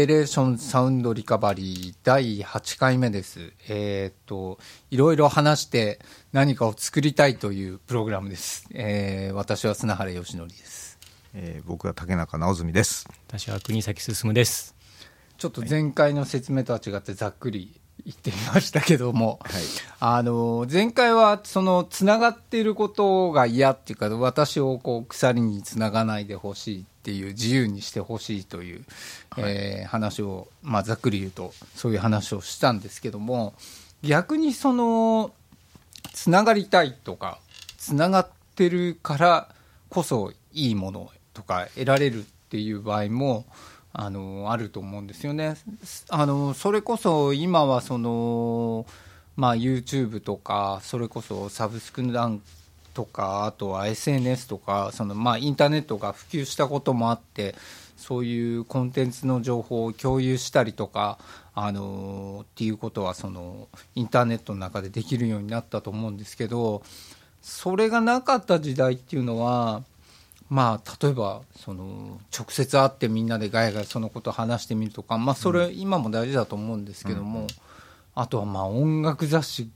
ペレーションサウンドリカバリー第8回目です。えーっと、いろいろ話して何かを作りたいというプログラムです。えー私は砂原義則です。えー僕は竹中直澄です。私は国崎進です。ちょっと前回の説明とは違ってざっくり言ってみましたけども、あの前回はそのつながっていることが嫌っていうか私をこう鎖につながないでほしいっていう自由にしてほしいという、えー話を、まあ、ざっくり言うとそういう話をしたんですけども逆にそのつながりたいとかつながってるからこそいいものとか得られるっていう場合もあのあると思うんですよね。あのそれこそ今はその、まあ、YouTube とかそれこそサブスクランとかあとは SNS とかその、まあ、インターネットが普及したこともあってそういうコンテンツの情報を共有したりとかあのっていうことはそのインターネットの中でできるようになったと思うんですけどそれがなかった時代っていうのはまあ、例えばその直接会ってみんなでガヤガヤそのことを話してみるとか、まあ、それ今も大事だと思うんですけども、あとはまあ音楽雑誌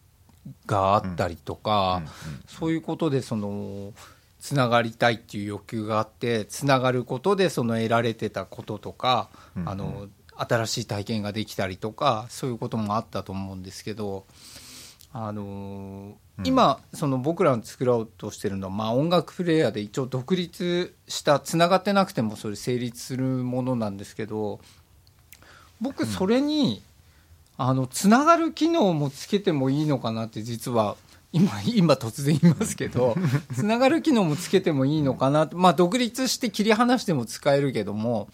があったりとか、そういうことでそのつながりたいっていう欲求があってつながることでその得られてたこととか、あの新しい体験ができたりとかそういうこともあったと思うんですけど。あのー今その僕らの作ろうとしてるのは、まあ、音楽プレイヤーで一応独立したつながってなくてもそれ成立するものなんですけど僕それに、あのつながる機能もつけてもいいのかなって実は今今突然言いますけど つながる機能もつけてもいいのかなまあ独立して切り離しても使えるけども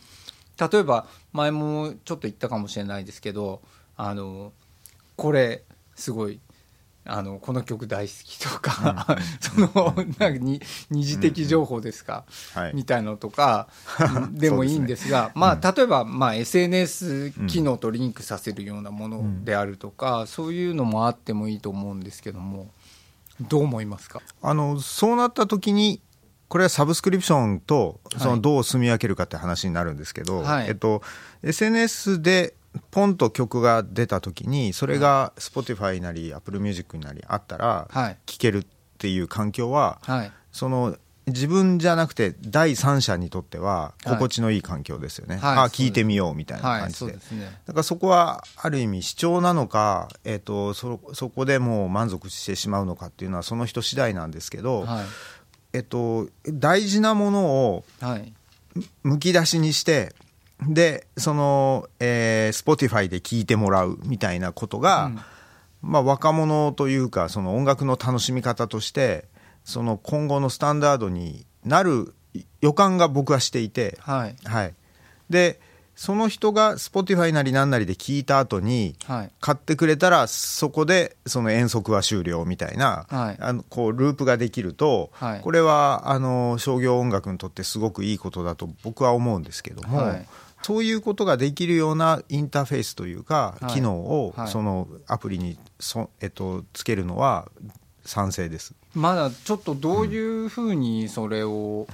例えば前もちょっと言ったかもしれないですけどあのこれすごいあのこの曲大好きとか、そのなんかに二次的情報ですか、はい。みたいのとか でもいいんですがまあ、例えば、まあ、SNS 機能とリンクさせるようなものであるとか、そういうのもあってもいいと思うんですけどもどう思いますか？あのそうなった時にこれはサブスクリプションとそはい。のどう住み分けるかって話になるんですけど、はい。えっと、SNS でポンと曲が出た時にそれが Spotify なり Apple Music なりあったらはい。聴けるっていう環境ははい。その自分じゃなくて第三者にとってははい。心地のいい環境ですよね、はい。あ聞いてみようみたいなはい。感じで,、そうですね。だからそこはある意味主張なのか、えっとそそこでもう満足してしまうのかっていうのはその人次第なんですけど、はい。えっと、大事なものをはい。むき出しにしてでその、えー、Spotify で聴いてもらうみたいなことが、うん。まあ、若者というかその音楽の楽しみ方としてその今後のスタンダードになる予感が僕はしていて、はい。はい、でその人が Spotify なりなんなりで聴いた後にはい。買ってくれたらそこでその遠足は終了みたいな、はい。あのこうループができると、はい。これはあの商業音楽にとってすごくいいことだと僕は思うんですけども、はいそういうことができるようなインターフェースというか、はい。機能をはい。そのアプリにそ、えっと、つけるのは賛成です。まだちょっとどういうふうにそれを、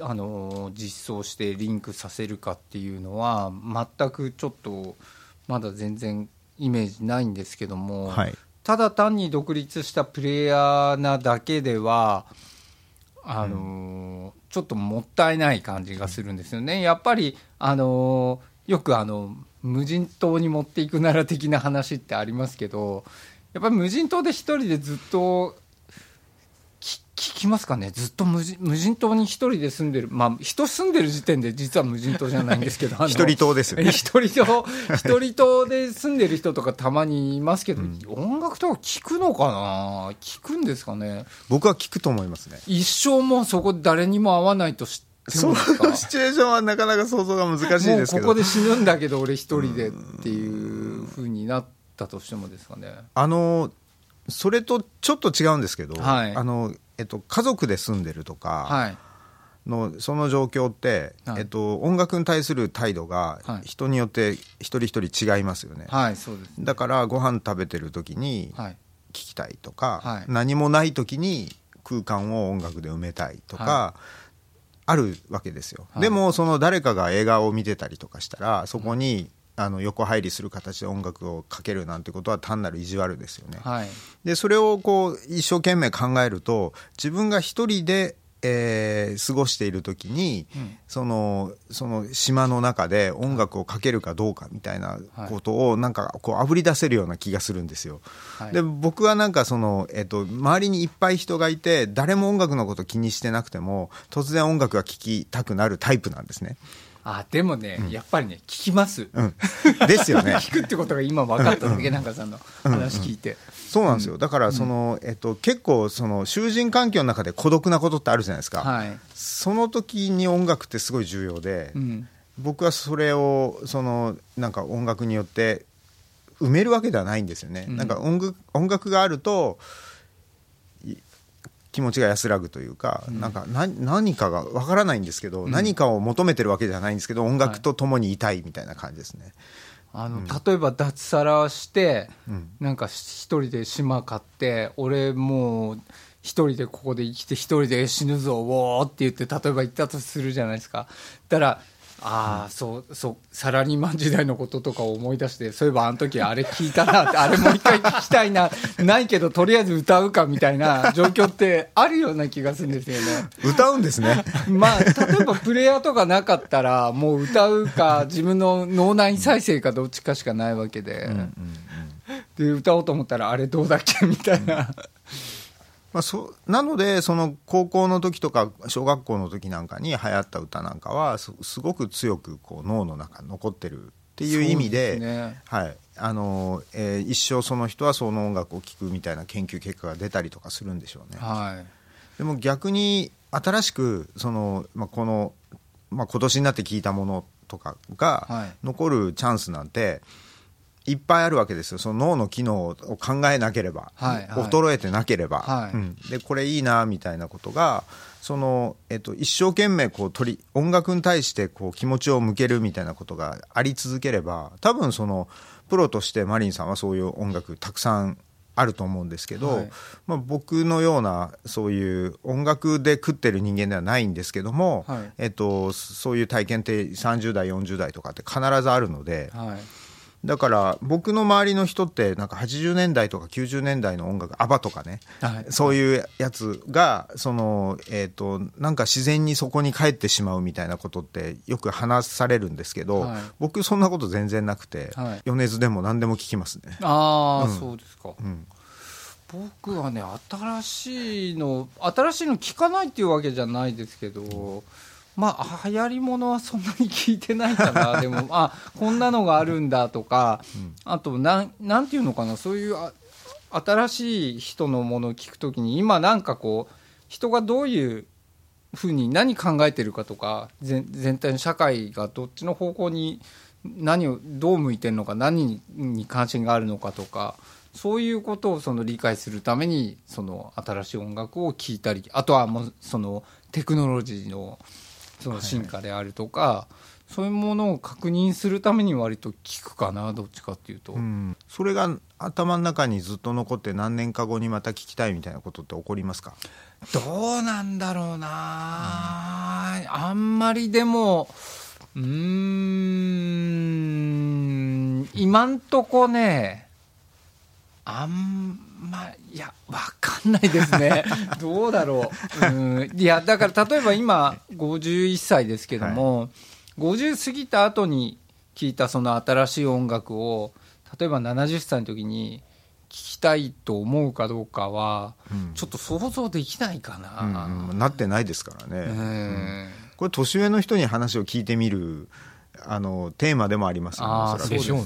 あの実装してリンクさせるかっていうのは全くちょっとまだ全然イメージないんですけども、はい。ただ単に独立したプレイヤーなだけではあの、ちょっともったいない感じがするんですよね。やっぱりあのよくあの無人島に持っていくなら的な話ってありますけどやっぱり無人島で一人でずっと聞きますかね？ずっと無人無人島に一人で住んでる。まあ人住んでる時点で実は無人島じゃないんですけど 一人島ですよね。一人島一人島で住んでる人とかたまにいますけど、音楽とか聞くのかな？聞くんですかね？僕は聞くと思いますね。一生もうそこ誰にも会わないと知ってそのシチュエーションはなかなか想像が難しいですけど。ここで死ぬんだけど俺一人でっていうふうになったとしてもですかね。あのそれとちょっと違うんですけど、はい。あのえっと、家族で住んでるとかはい。のその状況って、はい。えっと、音楽に対する態度がはい。人によって一人一人違いますよね、はいそうです。だからご飯食べてる時にはい。聞きたいとか、はい。何もない時に空間を音楽で埋めたいとか、はあるわけですよ、はい。でもその誰かが映画を見てたりとかしたらそこにあの横入りする形で音楽をかけるなんてことは単なる意地悪ですよね。はいでそれをこう一生懸命考えると自分が一人で、えー過ごしている時に、そのその島の中で音楽をかけるかどうかみたいなことをなんかこうあぶり出せるような気がするんですよ。はいで僕はなんかその、えっと周りにいっぱい人がいて誰も音楽のこと気にしてなくても突然音楽が聴きたくなるタイプなんですね。あでもね、やっぱりね聞きます、うん、ですよね。聞くってことが今分かっただけなん。かさんの話聞いて、そうなんですよ。だからその、えっと結構その囚人環境の中で孤独なことってあるじゃないですか。はい、その時に音楽ってすごい重要で、うん、僕はそれをそのなんか音楽によって埋めるわけではないんですよね。うん。なんか音楽音楽があるとい気持ちが安らぐというか、なんか何何かがわからないんですけど、何かを求めてるわけじゃないんですけど音楽と共にいたいみたいな感じですね。あの例えば脱サラして、うん。なんか一人で島買って俺もう一人でここで生きて一人で死ぬぞおーって言って例えば言ったとするじゃないですか。だからああ、そうそうサラリーマン時代のこととかを思い出してそういえばあの時あれ聞いたなってあれもう一回聞きたいな ないけどとりあえず歌うかみたいな 状況ってあるような気がするんですよね。歌うんですね。まあ、例えばプレイヤーとかなかったら、もう歌うか、自分の脳内再生かどっちかしかないわけで、で歌おうと思ったら、あれどうだっけみたいな、まあ、そなのでその高校の時とか小学校の時なんかに流行った歌なんかはすすごく強くこう脳の中に残ってるっていう意味でねはい。あのえー一生その人はその音楽を聴くみたいな研究結果が出たりとかするんでしょうね。はい、でも逆に新しくその、まあ、この、まあ、今年になって聞いたものとかはがい。残るチャンスなんていっぱいあるわけですよ。その脳の機能を考えなければ、はいはい。衰えてなければ、はい。うん。でこれいいなみたいなことがその、えっと、一生懸命こう取り音楽に対してこう気持ちを向けるみたいなことがあり続ければ多分そのプロとしてマリンさんはそういう音楽たくさんあると思うんですけど、はい。まあ、僕のようなそういう音楽で食ってる人間ではないんですけども、はい。えっと、そういう体験って30代40代とかって必ずあるのではい、だから僕の周りの人ってなんか80年代とか90年代の音楽アバとかね、はい。そういうやつがその、えっとなんか自然にそこに帰ってしまうみたいなことってよく話されるんですけど、はい。僕そんなこと全然なくて、はい。米津でも何でも聞きますね。ああ、そうですか、ん。僕はね、新しいの、新しいの聞かないっていうわけじゃないですけど、まあ、流行りものはそんなに聞いてないかな、でも、あこんなのがあるんだとか、あとなん、なんていうのかな、そういうあ新しい人のものを聞くときに、今、なんかこう、人がどういうふうに何考えてるかとか全全体の社会がどっちの方向に何をどう向いてるのか何に関心があるのかとかそういうことをその理解するためにその新しい音楽を聴いたりあとはもうそのテクノロジーのその進化であるとか、そういうものを確認するために割と聞くかなどっちかっていうと、うん。それが頭の中にずっと残って何年か後にまた聞きたいみたいなことって起こりますか？どうなんだろうな、あんまりでもうーん今んとこねあんまいやわかんないですね。どうだろう。うん。いやだから例えば今51歳ですけども、50過ぎた後に聞いたその新しい音楽を例えば70歳の時に聞きたいと思うかどうかは、うん。ちょっと想像できないかな。うんうん。なってないですからね、うん。これ年上の人に話を聞いてみるあのテーマでもありますよ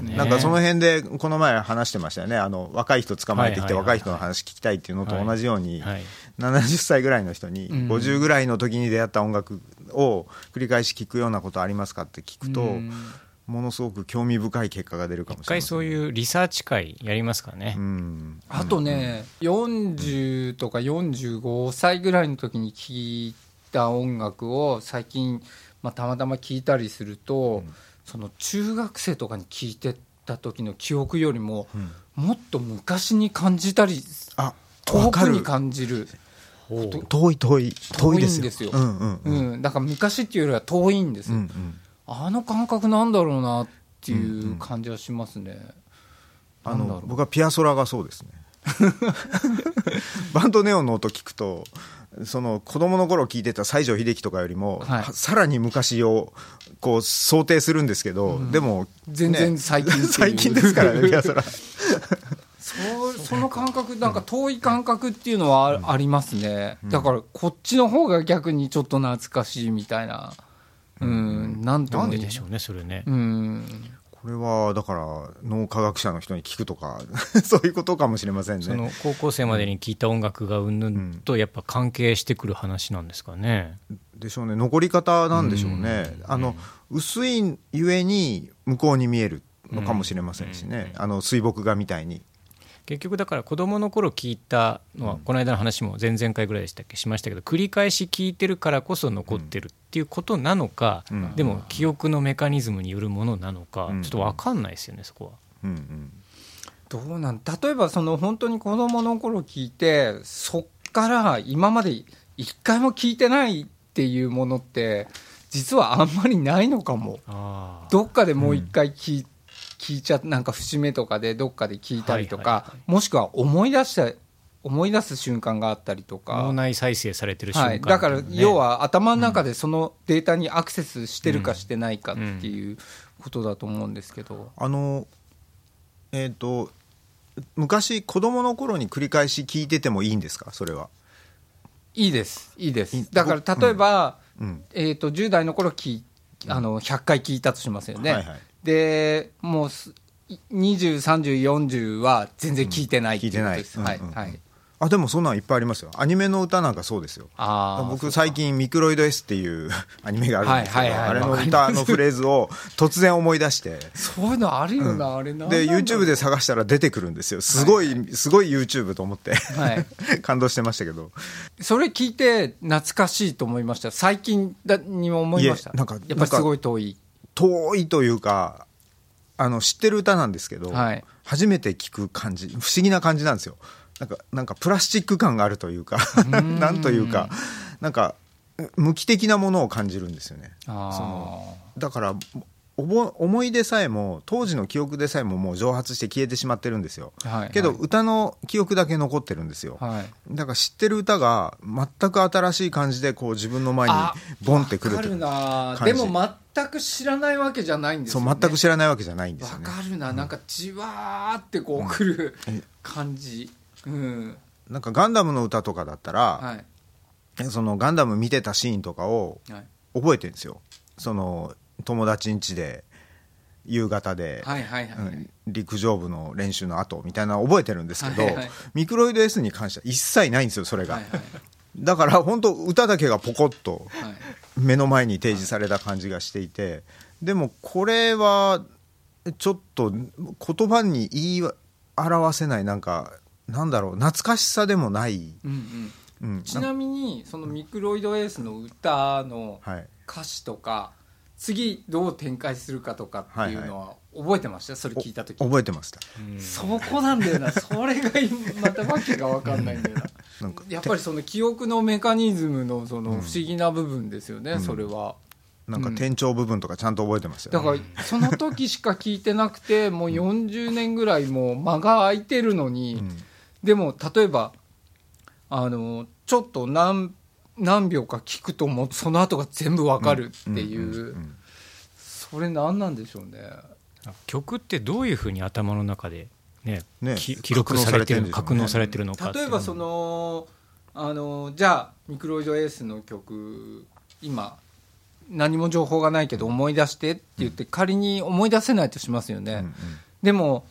ねなんかその辺でこの前話してましたよね。あの若い人捕まえてきてはいはいはい。はい若い人の話聞きたいっていうのと同じように、はい。70歳ぐらいの人にうん。50ぐらいの時に出会った音楽を繰り返し聞くようなことありますかって聞くと、うん。ものすごく興味深い結果が出るかもし一れません回そういうリサーチ会やりますかね、うん。あとね、40とか45歳ぐらいの時に聴いた音楽を最近、まあ、たまたま聴いたりすると、その中学生とかに聴いてた時の記憶よりも、もっと昔に感じたり遠くに感じる。遠い遠い遠いですよ。遠いんですよ。うんうんうん。うん、だから昔っていうよりは遠いんですよ、うんうん。あの感覚なんだろうなっていう感じはしますね、あなんだろう。の僕はピアソラがそうですね バンドネオンの音聞くとその子供の頃聞いてた西城秀樹とかよりも、はい。さらに昔をこう想定するんですけど、でも全然ね最近 最近ですからねピアソラそうその感覚なんか遠い感覚っていうのはあ,、ありますね。だからこっちの方が逆にちょっと懐かしいみたいな。うん、なんともででしょうねそれね。うんこれはだから脳科学者の人に聞くとか そういうことかもしれませんね。その高校生までに聴いた音楽がうんぬん。とやっぱ関係してくる話なんですかね。でしょうね。残り方なんでしょうね、あの薄いゆえに向こうに見えるのかもしれませんしね、あの水墨画みたいに結局だから子供の頃聞いたのはこの間の話も前々回ぐらいでしたっけ？しましたけど繰り返し聞いてるからこそ残ってるっていうことなのか、うん。でも記憶のメカニズムによるものなのか、うん。ちょっと分かんないですよねそこは。うんうん。どうなん例えばその本当に子供の頃聞いてそっから今まで一回も聞いてないっていうものって実はあんまりないのかも。あどっかでもう一回聞い,、聞いちゃなんか節目とかでどっかで聞いたりとか、はいはいはいもしくは思い出した思い出す瞬間があったりとか。脳内再生されてる瞬間はい、だから要は頭の中でそのデータにアクセスしてるかしてないかっていうことだと思うんですけど、あのえっ、と昔子供の頃に繰り返し聞いててもいいんですか？それは。いいです。いいです。だから例えば、うん。えー、と10代の頃聞いあの100回聞いたとしますよね、はいはいでもうす203040は全然聞いてない聞いてない。うんうんうん。はい。はいあでもそんなんいっぱいありますよ。アニメの歌なんかそうですよ。僕最近「ミクロイド S」っていう アニメがあるんですけど、はいはいはい。あれの歌のフレーズを 突然思い出して。そういうのあるよな、あれな。で YouTube で探したら出てくるんですよ。すごい、すごい YouTube と思って、はい。感動してましたけど。それ聞いて懐かしいと思いました。最近だにも思いました。なんかやっぱりすごい遠い遠いというかあの知ってる歌なんですけど、はい。初めて聞く感じ不思議な感じなんですよ。なんかなんかプラスチック感があるというか なんというかなんか無機的なものを感じるんですよね。そのだから思い出さえも当時の記憶でさえももう蒸発して消えてしまってるんですよ、はいけどはい歌の記憶だけ残ってるんですよ、はい。だから知ってる歌が全く新しい感じでこう自分の前にあボンってくるとわかるな。感じ。でも全く知らないわけじゃないんですよ、ね、そう全く知らないわけじゃないんですわよね。かるな、なんかじわーってこう来る感じ。うん。なんかガンダムの歌とかだったら、はい。そのガンダム見てたシーンとかをはい。覚えてるんですよ。その友達ん家で夕方で、はいはいはい、うん陸上部の練習の後みたいなの覚えてるんですけど、はいはいミクロイド S に関しては一切ないんですよそれが、はいはいだから本当歌だけがポコッとはい。目の前に提示された感じがしていてでもこれはちょっと言葉に言い表せないなんかなんだろう懐かしさでもない、うんうん、うん、ちなみにそのミクロイドエースの歌のはい。歌詞とか次どう展開するかとかっていうのは覚えてました？それ聞いた時。覚えてました。そこなんだよな。それがまたわけが分かんないんだよな。なんかやっぱりその記憶のメカニズムのその不思議な部分ですよね、それは。なんか転調部分とかちゃんと覚えてましたよ、だからその時しか聞いてなくてもう40年ぐらいもう間が空いてるのに、うん。でも例えばあのちょっと何何秒か聞くともうその後が全部わかるっていう,、それ何なんでしょうね。曲ってどういうふうに頭の中で、ねね。き記録されてる格納されてるんでしょうね。格納されてるのか例えばそのあのじゃあミクロイドエースの曲今何も情報がないけど思い出してって言って仮に思い出せないとしますよね、うんうん。でも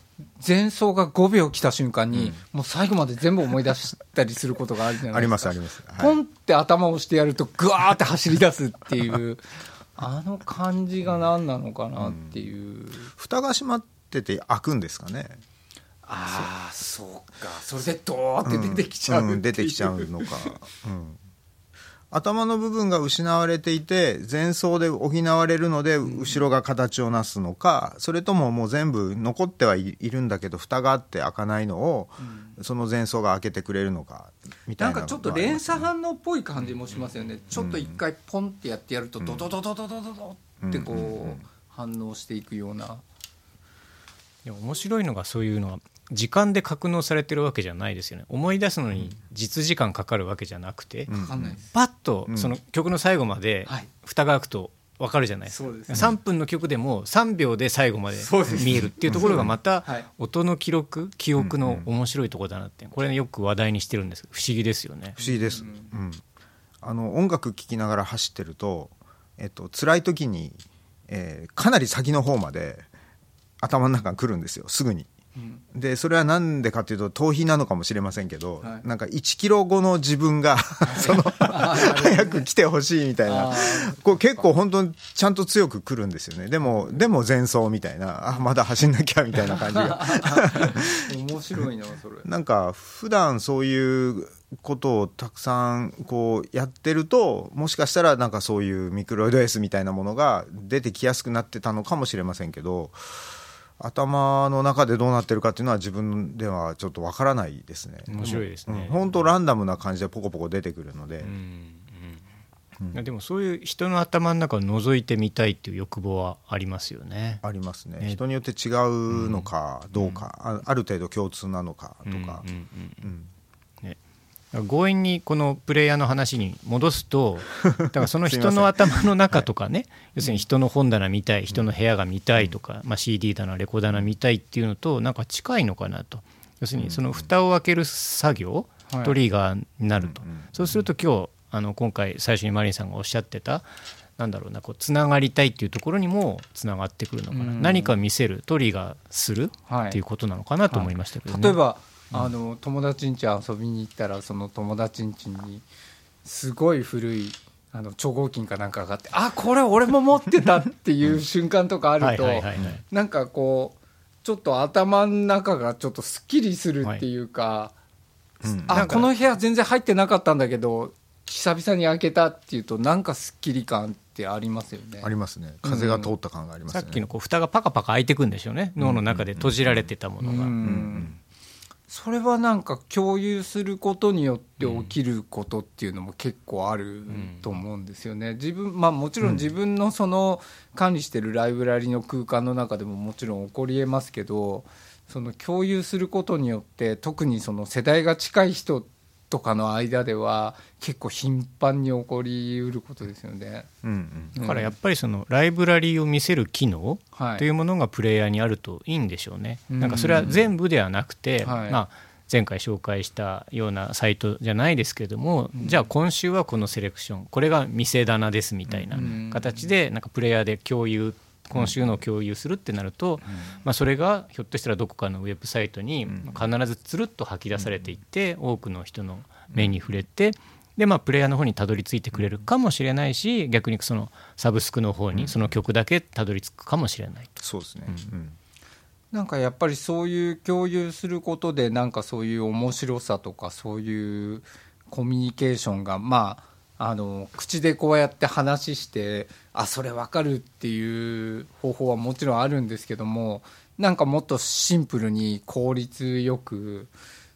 前奏が5秒来た瞬間に、もう最後まで全部思い出したりすることがあるじゃないですか。ありますあります、はい。ポンって頭を押してやるとぐわーって走り出すっていう あの感じが何なのかなっていう、蓋が閉まってて開くんですかね。ああそうか。それでドーって出てきちゃうっていん出てきちゃうのか、うん頭の部分が失われていて前奏で補われるので後ろが形をなすのか、それとももう全部残ってはいいるんだけど蓋があって開かないのを、その前奏が開けてくれるのかみたなないんかちょっと連鎖反応っぽい感じもしますよね、ちょっと一回ポンってやってやるとドドドドドドドドってこう反応していくような、面白いのがそういうのは時間で格納されてるわけじゃないですよね。思い出すのに実時間かかるわけじゃなくて、うん。パッとうん。その曲の最後まではい。蓋が開くと分かるじゃないですか、そうです。ね3分の曲でも3秒で最後まで見えるっていうところがまたはい。音の記録記憶の面白いところだなってこれよく話題にしてるんです。不思議ですよね。不思議です、うん。あの音楽聴きながら走ってると、えっと辛い時に、えーかなり先の方まで頭の中が来るんですよ。すぐに。うん。でそれはなんでかというと逃避なのかもしれませんけど、はい。なんか1キロ後の自分がその早く来てほしいみたいな。あこう結構本当にちゃんと強く来るんですよね。でもでも前走みたいな。あまだ走んなきゃみたいな感じが。面白いなそれ。なんか普段そういうことをたくさんこうやってるともしかしたらなんかそういうミクロイド S みたいなものが出てきやすくなってたのかもしれませんけど頭の中でどうなってるかっていうのは自分ではちょっとわからないですね。面白いですね。うん。本当ランダムな感じでポコポコ出てくるので、うん。うん。でもそういう人の頭の中を覗いてみたいっていう欲望はありますよね。ありますね。ね。人によって違うのかどうか、あある程度共通なのかとか、うん。うん。うん。うん。ね強引にこのプレイヤーの話に戻すと だからその人の頭の中とかね要するに人の本棚見たい人の部屋が見たいとか、まあ、CD 棚レコーダー棚見たいっていうのとなんか近いのかなと。要するにその蓋を開ける作業はい。トリガーになると、そうすると今日あの今回最初にマリンさんがおっしゃってたなんだろうなこうつながりたいっていうところにもつながってくるのかな、うん。何か見せるトリガーするはいっていうことなのかなと思いましたけどね。例えば、あの友達ん家遊びに行ったらその友達ん家にすごい古いあの超合金かなんかがあってあこれ俺も持ってたっていう瞬間とかあるとなんかこうちょっと頭の中がちょっとすっきりするっていうか、うん。なんかあこの部屋全然入ってなかったんだけど久々に開けたっていうとなんかすっきり感ってありますよね。ありますね。風が通った感がありますね、さっきのこう蓋がパカパカ開いてくんでしょうね。脳の中で閉じられてたものが、うんそれはなんか共有することによって起きることっていうのも結構あると思うんですよね。自分まあもちろん自分のその管理してるライブラリの空間の中でももちろん起こりえますけどその共有することによって特にその世代が近い人とかの間では結構頻繁に起こりうることですよね。うんうん。だからやっぱりそのライブラリーを見せる機能はい。というものがプレイヤーにあるといいんでしょうね。うん。なんかそれは全部ではなくて、はい。まあ、前回紹介したようなサイトじゃないですけれども、じゃあ今週はこのセレクションこれが店棚ですみたいな形でなんかプレイヤーで共有今週の共有するってなると、まあ、それがひょっとしたらどこかのウェブサイトに必ずつるっと吐き出されていって多くの人の目に触れてでまあプレイヤーの方にたどり着いてくれるかもしれないし逆にそのサブスクの方にその曲だけたどり着くかもしれないそうですね、うん。なんかやっぱりそういう共有することでなんかそういう面白さとかそういうコミュニケーションがまああの口でこうやって話してあそれ分かるっていう方法はもちろんあるんですけどもなんかもっとシンプルに効率よく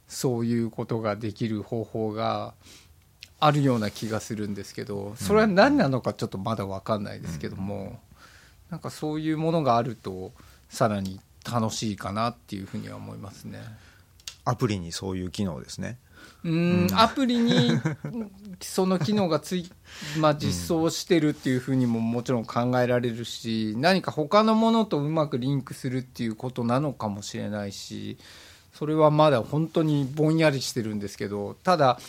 そういうことができる方法があるような気がするんですけどそれは何なのかちょっとまだ分かんないですけどもなんかそういうものがあるとさらに楽しいかなっていうふうには思いますね。アプリにそういう機能ですねうん。アプリにその機能がつい、まあ、実装してるっていうふうにももちろん考えられるし何か他のものとうまくリンクするっていうことなのかもしれないしそれはまだ本当にぼんやりしてるんですけどただ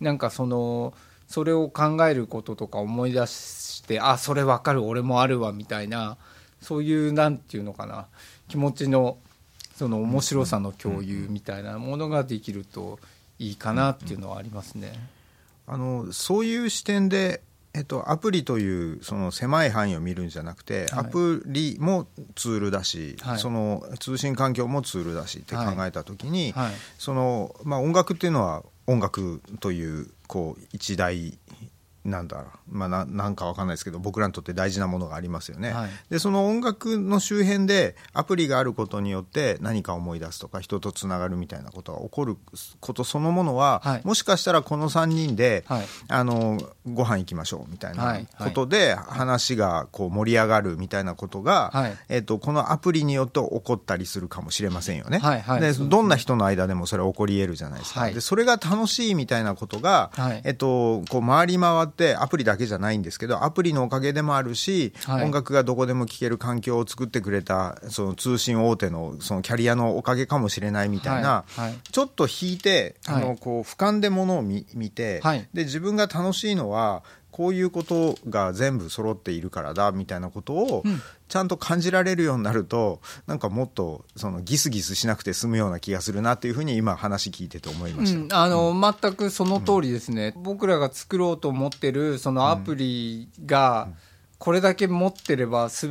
なんかそのそれを考えることとか思い出してあそれ分かる俺もあるわみたいなそういうなんていうのかな気持ちのその面白さの共有みたいなものができるといいかなっていうのはありますね。あのそういう視点で、えっと、アプリというその狭い範囲を見るんじゃなくて、はい。アプリもツールだし、はい。その通信環境もツールだしって考えた時に、はい。そのまあ、音楽っていうのは音楽というこう一大なんだろう、まあ、ななんかわかんないですけど僕らにとって大事なものがありますよね、はい。でその音楽の周辺でアプリがあることによって何か思い出すとか人とつながるみたいなことが起こることそのものは、はい。もしかしたらこの3人で、はい。あのご飯行きましょうみたいはないことで話がこう盛り上がるみたいなことが、はい。えっとこのアプリによって起こったりするかもしれませんよね。はいはい。でどんな人の間でもそれは起こり得るじゃないですか。はい。でそれが楽しいみたいなことが、はい。えっと、こう回り回ってアプリだけじゃないんですけどアプリのおかげでもあるし、はい。音楽がどこでも聴ける環境を作ってくれたその通信大手のそのキャリアのおかげかもしれないみたいな、はいはい。ちょっと引いてあの、はい。こう俯瞰でものを見見て、はい。で自分が楽しいのはこういうことが全部揃っているからだみたいなことをうん。ちゃんと感じられるようになるとなんかもっとそのギスギスしなくて済むような気がするなっていうふうに今話聞いてて思いました。うん、あの、全くその通りですね、僕らが作ろうと思ってるそのアプリが、これだけ持ってれば、す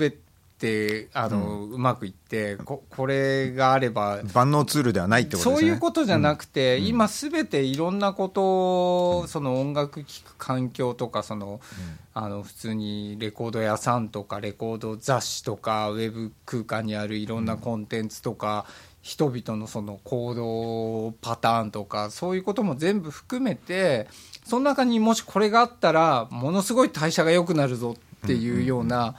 べてあの、うまくいってこ、これがあれば、万能ツールではないってことですね。そういうことじゃなくて、今すべていろんなことを、その音楽聴く環境とか、その、あの普通にレコード屋さんとか、レコード雑誌とか、ウェブ空間にあるいろんなコンテンツとか、人々のその行動パターンとか、そういうことも全部含めて、その中にもしこれがあったら、ものすごい代謝が良くなるぞっていうような、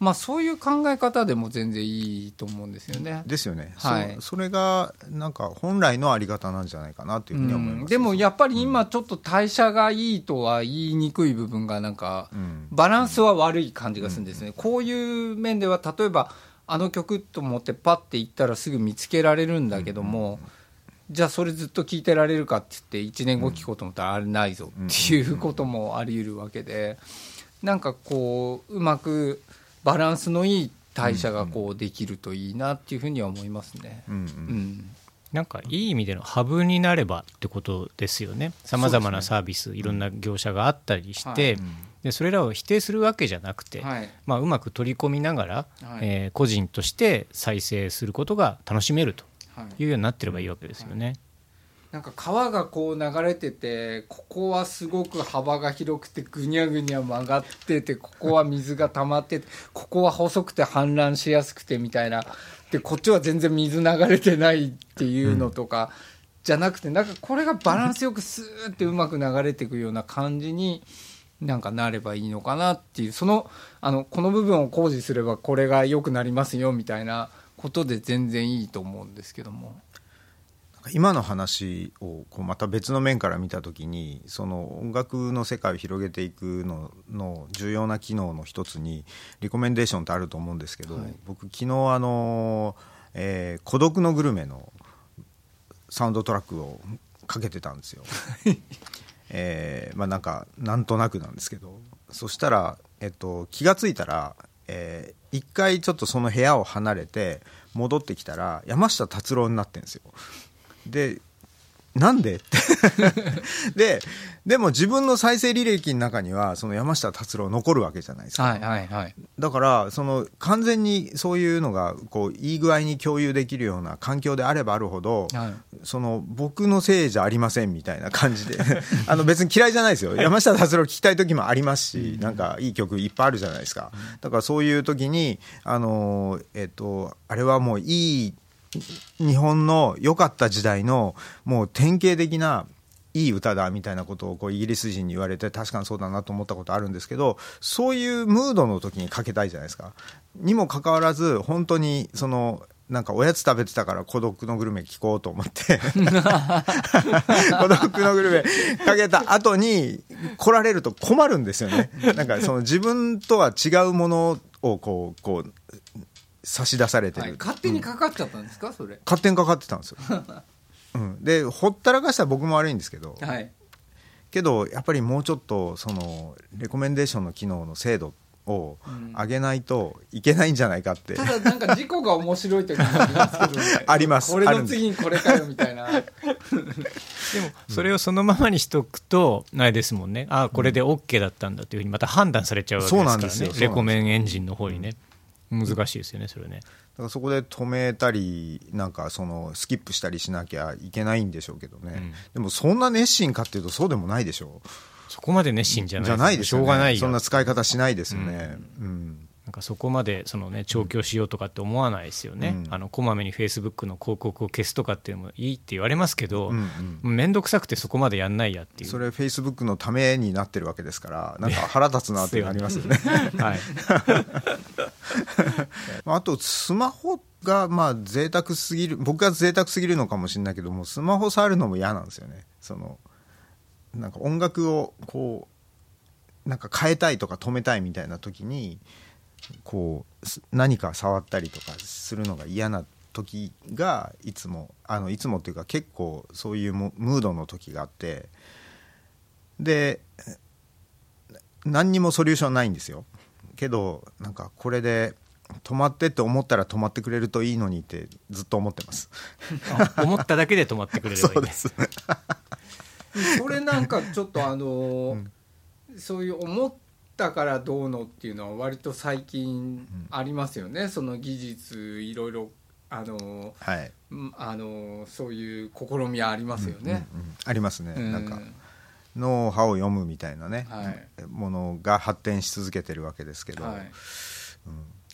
まあそういう考え方でも全然いいと思うんですよね。ですよね、はい。そそれがなんか本来のあり方なんじゃないかなというふうには思います、うん。でもやっぱり今ちょっと代謝がいいとは言いにくい部分がなんかうん。バランスは悪い感じがするんですね、こういう面では例えばあの曲と思ってパッて行ったらすぐ見つけられるんだけども、じゃあそれずっと聴いてられるかって言って1年後聴こうと思ったらあれないぞっていうこともあり得るわけでなんかこううまくバランスのいい代謝がこうできるといいなっていうふうには思いますね。うんうん。うん。なんかいい意味でのハブになればってことですよね。さまざまなサービス、いろんな業者があったりして、はい。でそれらを否定するわけじゃなくて、はい。まあ、うまく取り込みながら、はい。えー個人として再生することが楽しめるとはい。いうようになってればいいわけですよね。なんか川がこう流れててここはすごく幅が広くてぐにゃぐにゃ曲がっててここは水が溜まっててここは細くて氾濫しやすくてみたいなでこっちは全然水流れてないっていうのとか、じゃなくてなんかこれがバランスよくスーってうまく流れていくような感じになんかなればいいのかなっていうそのあのこの部分を工事すればこれが良くなりますよみたいなことで全然いいと思うんですけども。今の話をこうまた別の面から見た時にその音楽の世界を広げていくのの重要な機能の一つにリコメンデーションってあると思うんですけど、はい僕昨日あの、えー孤独のグルメ」のサウンドトラックをかけてたんですよ。えーまあなんかなんとなくなんですけどそしたら、えっと、気が付いたら、えー一回ちょっとその部屋を離れて戻ってきたら山下達郎になってるんですよ。でなんで？っ てででも自分の再生履歴の中にはその山下達郎残るわけじゃないですか、はいはいはい。だからその完全にそういうのがこういい具合に共有できるような環境であればあるほど、はい。その僕のせいじゃありませんみたいな感じで。あの別に嫌いじゃないですよ。山下達郎聴きたい時もありますし、なんかいい曲いっぱいあるじゃないですか。だからそういう時にあのえっとあれはもういい日本の良かった時代のもう典型的ないい歌だみたいなことをこうイギリス人に言われて確かにそうだなと思ったことあるんですけどそういうムードの時にかけたいじゃないですか。にもかかわらず本当にそのなんかおやつ食べてたから孤独のグルメ聞こうと思って孤独のグルメかけた後に来られると困るんですよね。なんかその自分とは違うものをこうこう差し出されてる、はい、勝手にかかっちゃったんですか、それ。勝手にかかってたんですよ。うん、でほったらかしたら僕も悪いんですけど、はい。けどやっぱりもうちょっとそのレコメンデーションの機能の精度を上げないといけないんじゃないかって、ただ、なんか事故が面白い時もありますけどね。あります。これの次にこれかよみたいな。でもそれをそのままにしとくとあれですもんね。ああこれで OK だったんだというふうにまた判断されちゃうわけそうなんでですすよ。そうなんですからねレコメンエンジンの方にね難しいですよねそれね。だからそこで止めたりなんかそのスキップしたりしなきゃいけないんでしょうけどね、うん。でもそんな熱心かっていうとそうでもないでしょそこまで熱心じゃないじゃないですよ、ね、しょう。がないよそんな使い方しないですよね、うんなんかそこまでその、ね、調教しようとかって思わないですよね、うん。あのこまめにフェイスブックの広告を消すとかっていうのもいいって言われますけど面倒、くさくてそこまでやんないやっていう。それフェイスブックのためになってるわけですからなんか 腹立つなってなりますよね。はい、あとスマホがまあ贅沢すぎる僕が贅沢すぎるのかもしれないけどもスマホ触るのも嫌なんですよね。そのなんか音楽をこうなんか変えたいとか止めたいみたいな時にこうす何か触ったりとかするのが嫌な時がいつもあのいつもっていうか結構そういうもムードの時があってで何にもソリューションないんですよ。けどなんかこれで止まってって思ったら止まってくれるといいのにってずっと思ってます。あ思っただけで止まってくれればいい、ね、す。それなんかちょっとあのーそういう思ったからどうのっていうのは割と最近ありますよね、その技術いろいろあのーはい、うんあのーそういう試みはありますよね。うんありますね、うん。なんか脳波を読むみたいなね、はい。ものが発展し続けてるわけですけど、はい。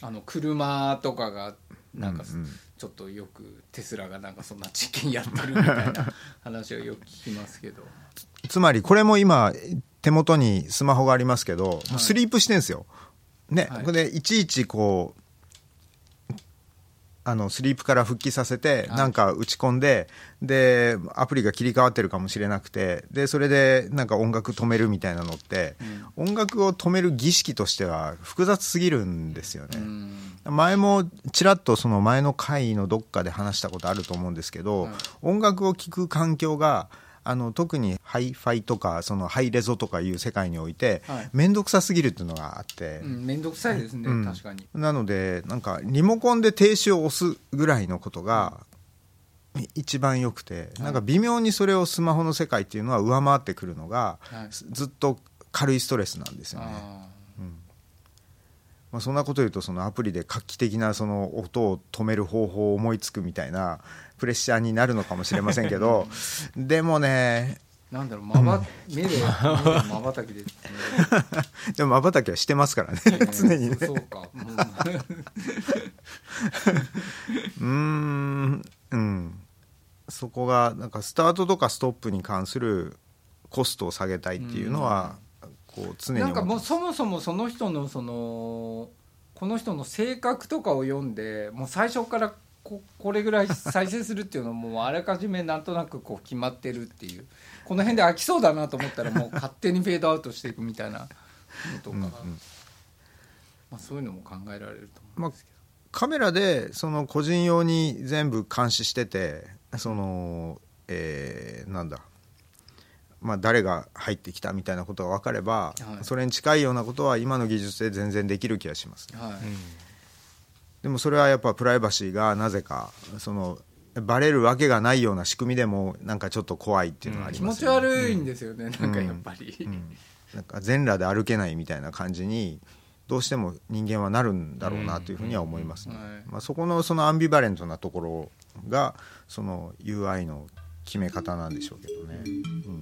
あの車とかがなんかうんうん。ちょっとよくテスラがなんかそんな実験やってるみたいな話をよく聞きますけど。つまりこれも今手元にスマホがありますけど、もうスリープしてんですよ。ね、はい。これでいちいちこうあのスリープから復帰させて、はい。なんか打ち込んででアプリが切り替わってるかもしれなくてでそれでなんか音楽止めるみたいなのって、音楽を止める儀式としては複雑すぎるんですよね。うん。前もちらっとその前の回のどっかで話したことあると思うんですけど、はい。音楽を聴く環境があの特にハイファイとかそのハイレゾとかいう世界においてはい。面倒、くさすぎるっていうのがあって、うん面倒くさいですね、うん。確かに。なのでなんかリモコンで停止を押すぐらいのことが一番よくて、なんか微妙にそれをスマホの世界っていうのは上回ってくるのが、はい。ずっと軽いストレスなんですよね。あまあ、そんなこと言うとそのアプリで画期的なその音を止める方法を思いつくみたいなプレッシャーになるのかもしれませんけど。でもね。ーなんだろうまば目でまばたきで。でもまばたきはしてますからね。常にね。そうか。もうん。うん。そこがなんかスタートとかストップに関するコストを下げたいっていうのはこう常になんかもうそもそもその人のそのこの人の性格とかを読んでもう最初からここれぐらい再生するっていうのはもうあらかじめなんとなくこう決まってるっていう。この辺で飽きそうだなと思ったら もう勝手にフェードアウトしていくみたいなのとか、うんうん。まあ、そういうのも考えられると思まあうんですけど、カメラでその個人用に全部監視しててその、えーなんだ、まあ、誰が入ってきたみたいなことが分かれば、はい。それに近いようなことは今の技術で全然できる気がします、はい。でもそれはやっぱプライバシーがなぜかそのバレるわけがないような仕組みでもなんかちょっと怖いっていうのがあり気持ちますよね、悪いんですよね、なんかやっぱり、うん。なんか全裸で歩けないみたいな感じにどうしても人間はなるんだろうなというふうには思いますね。うん。はい。まあ、そこのそのアンビバレントなところがその UI の決め方なんでしょうけどね、うん